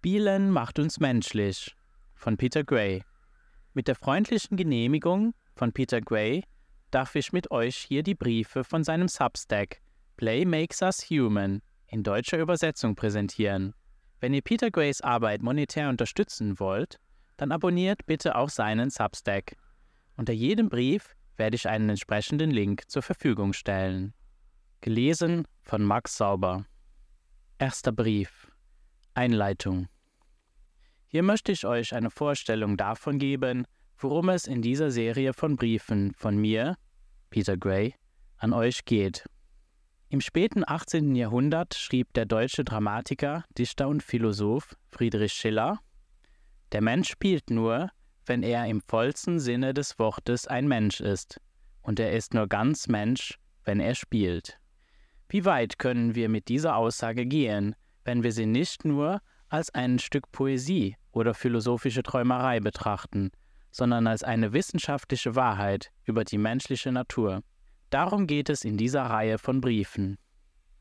Spielen macht uns menschlich von Peter Gray. Mit der freundlichen Genehmigung von Peter Gray darf ich mit euch hier die Briefe von seinem Substack Play Makes Us Human in deutscher Übersetzung präsentieren. Wenn ihr Peter Grays Arbeit monetär unterstützen wollt, dann abonniert bitte auch seinen Substack. Unter jedem Brief werde ich einen entsprechenden Link zur Verfügung stellen. Gelesen von Max Sauber. Erster Brief. Einleitung. Hier möchte ich euch eine Vorstellung davon geben, worum es in dieser Serie von Briefen von mir, Peter Gray, an euch geht. Im späten 18. Jahrhundert schrieb der deutsche Dramatiker, Dichter und Philosoph Friedrich Schiller Der Mensch spielt nur, wenn er im vollsten Sinne des Wortes ein Mensch ist, und er ist nur ganz Mensch, wenn er spielt. Wie weit können wir mit dieser Aussage gehen, wenn wir sie nicht nur als ein Stück Poesie oder philosophische Träumerei betrachten, sondern als eine wissenschaftliche Wahrheit über die menschliche Natur? Darum geht es in dieser Reihe von Briefen.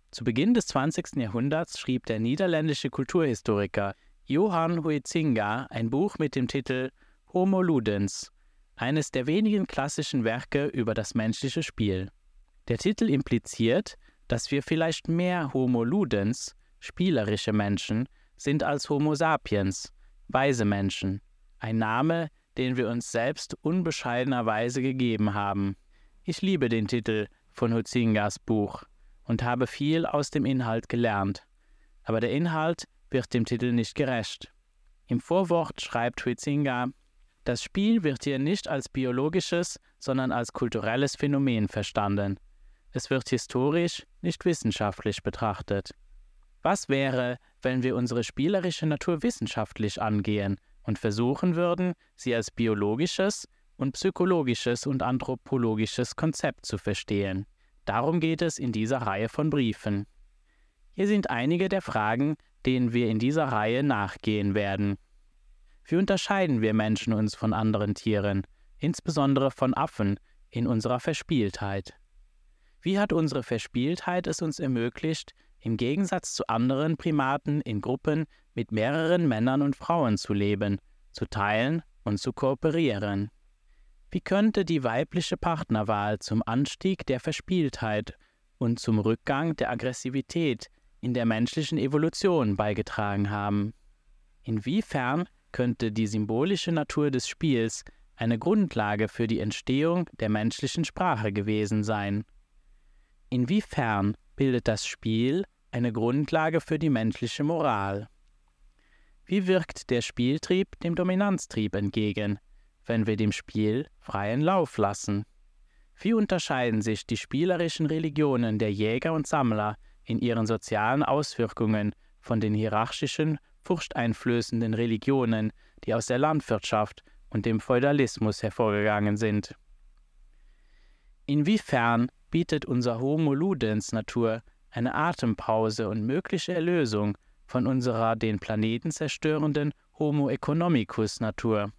Zu Beginn des 20. Jahrhunderts schrieb der niederländische Kulturhistoriker Johann Huizinga ein Buch mit dem Titel Homo Ludens, eines der wenigen klassischen Werke über das menschliche Spiel. Der Titel impliziert, dass wir vielleicht mehr Homo Ludens, spielerische Menschen, sind als Homo sapiens, weise Menschen, ein Name, den wir uns selbst unbescheidenerweise gegeben haben. Ich liebe den Titel von Huzingas Buch und habe viel aus dem Inhalt gelernt. Aber der Inhalt wird dem Titel nicht gerecht. Im Vorwort schreibt Huizinga, das Spiel wird hier nicht als biologisches, sondern als kulturelles Phänomen verstanden. Es wird historisch, nicht wissenschaftlich betrachtet. Was wäre, wenn wir unsere spielerische Natur wissenschaftlich angehen und versuchen würden, sie als biologisches, und psychologisches und anthropologisches Konzept zu verstehen. Darum geht es in dieser Reihe von Briefen. Hier sind einige der Fragen, denen wir in dieser Reihe nachgehen werden. Wie unterscheiden wir Menschen uns von anderen Tieren, insbesondere von Affen, in unserer Verspieltheit? Wie hat unsere Verspieltheit es uns ermöglicht, im Gegensatz zu anderen Primaten in Gruppen mit mehreren Männern und Frauen zu leben, zu teilen und zu kooperieren? Wie könnte die weibliche Partnerwahl zum Anstieg der Verspieltheit und zum Rückgang der Aggressivität in der menschlichen Evolution beigetragen haben? Inwiefern könnte die symbolische Natur des Spiels eine Grundlage für die Entstehung der menschlichen Sprache gewesen sein? Inwiefern bildet das Spiel eine Grundlage für die menschliche Moral? Wie wirkt der Spieltrieb dem Dominanztrieb entgegen, wenn wir dem Spiel freien Lauf lassen. Wie unterscheiden sich die spielerischen Religionen der Jäger und Sammler in ihren sozialen Auswirkungen von den hierarchischen, furchteinflößenden Religionen, die aus der Landwirtschaft und dem Feudalismus hervorgegangen sind? Inwiefern bietet unser Homo Ludens Natur eine Atempause und mögliche Erlösung von unserer den Planeten zerstörenden Homo economicus Natur?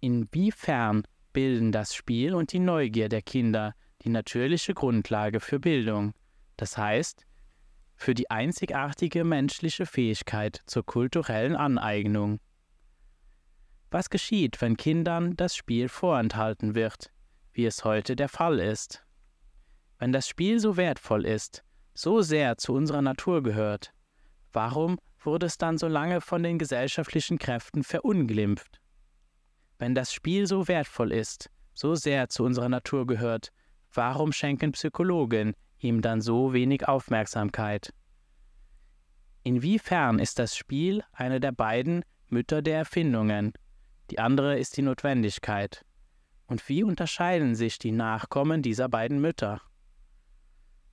Inwiefern bilden das Spiel und die Neugier der Kinder die natürliche Grundlage für Bildung, das heißt für die einzigartige menschliche Fähigkeit zur kulturellen Aneignung? Was geschieht, wenn Kindern das Spiel vorenthalten wird, wie es heute der Fall ist? Wenn das Spiel so wertvoll ist, so sehr zu unserer Natur gehört, warum wurde es dann so lange von den gesellschaftlichen Kräften verunglimpft? Wenn das Spiel so wertvoll ist, so sehr zu unserer Natur gehört, warum schenken Psychologen ihm dann so wenig Aufmerksamkeit? Inwiefern ist das Spiel eine der beiden Mütter der Erfindungen? Die andere ist die Notwendigkeit. Und wie unterscheiden sich die Nachkommen dieser beiden Mütter?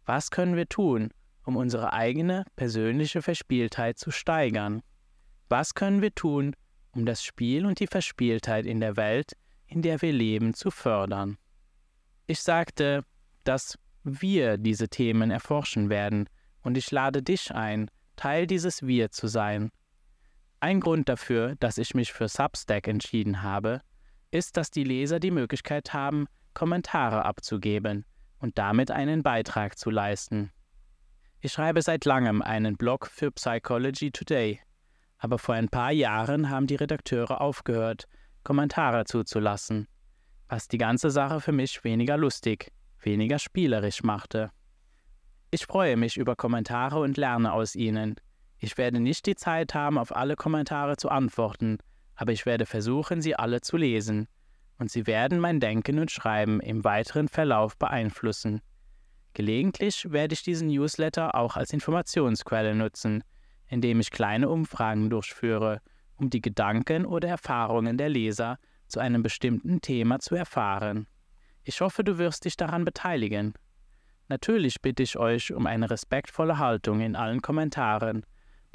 Was können wir tun, um unsere eigene persönliche Verspieltheit zu steigern? Was können wir tun, um das Spiel und die Verspieltheit in der Welt, in der wir leben, zu fördern. Ich sagte, dass wir diese Themen erforschen werden, und ich lade dich ein, Teil dieses Wir zu sein. Ein Grund dafür, dass ich mich für Substack entschieden habe, ist, dass die Leser die Möglichkeit haben, Kommentare abzugeben und damit einen Beitrag zu leisten. Ich schreibe seit langem einen Blog für Psychology Today, aber vor ein paar Jahren haben die Redakteure aufgehört, Kommentare zuzulassen, was die ganze Sache für mich weniger lustig, weniger spielerisch machte. Ich freue mich über Kommentare und lerne aus ihnen. Ich werde nicht die Zeit haben, auf alle Kommentare zu antworten, aber ich werde versuchen, sie alle zu lesen, und sie werden mein Denken und Schreiben im weiteren Verlauf beeinflussen. Gelegentlich werde ich diesen Newsletter auch als Informationsquelle nutzen, indem ich kleine Umfragen durchführe, um die Gedanken oder Erfahrungen der Leser zu einem bestimmten Thema zu erfahren. Ich hoffe, du wirst dich daran beteiligen. Natürlich bitte ich euch um eine respektvolle Haltung in allen Kommentaren,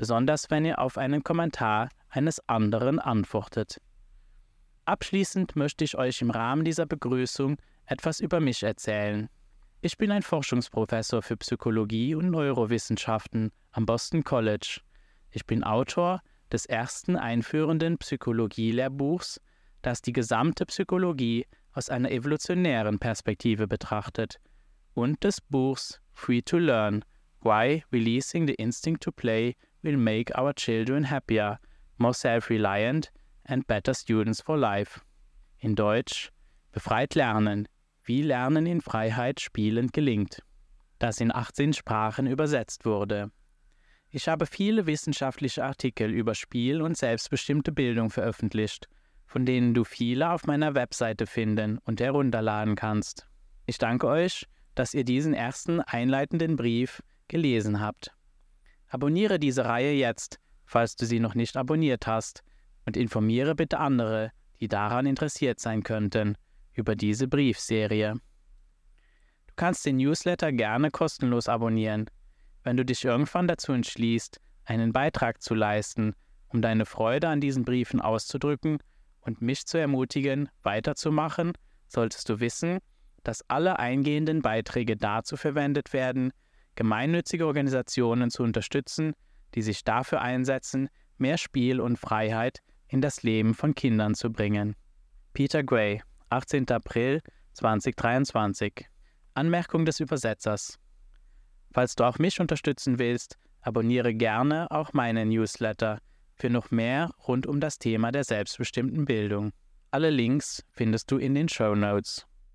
besonders wenn ihr auf einen Kommentar eines anderen antwortet. Abschließend möchte ich euch im Rahmen dieser Begrüßung etwas über mich erzählen. Ich bin ein Forschungsprofessor für Psychologie und Neurowissenschaften am Boston College. Ich bin Autor des ersten einführenden Psychologie-Lehrbuchs, das die gesamte Psychologie aus einer evolutionären Perspektive betrachtet, und des Buchs Free to Learn Why Releasing the Instinct to Play Will Make Our Children Happier, More Self-Reliant and Better Students for Life. In Deutsch Befreit Lernen, wie Lernen in Freiheit spielend gelingt, das in 18 Sprachen übersetzt wurde. Ich habe viele wissenschaftliche Artikel über Spiel und selbstbestimmte Bildung veröffentlicht, von denen du viele auf meiner Webseite finden und herunterladen kannst. Ich danke euch, dass ihr diesen ersten einleitenden Brief gelesen habt. Abonniere diese Reihe jetzt, falls du sie noch nicht abonniert hast, und informiere bitte andere, die daran interessiert sein könnten, über diese Briefserie. Du kannst den Newsletter gerne kostenlos abonnieren. Wenn du dich irgendwann dazu entschließt, einen Beitrag zu leisten, um deine Freude an diesen Briefen auszudrücken und mich zu ermutigen, weiterzumachen, solltest du wissen, dass alle eingehenden Beiträge dazu verwendet werden, gemeinnützige Organisationen zu unterstützen, die sich dafür einsetzen, mehr Spiel und Freiheit in das Leben von Kindern zu bringen. Peter Gray, 18. April 2023. Anmerkung des Übersetzers. Falls du auch mich unterstützen willst, abonniere gerne auch meinen Newsletter für noch mehr rund um das Thema der selbstbestimmten Bildung. Alle Links findest du in den Show Notes.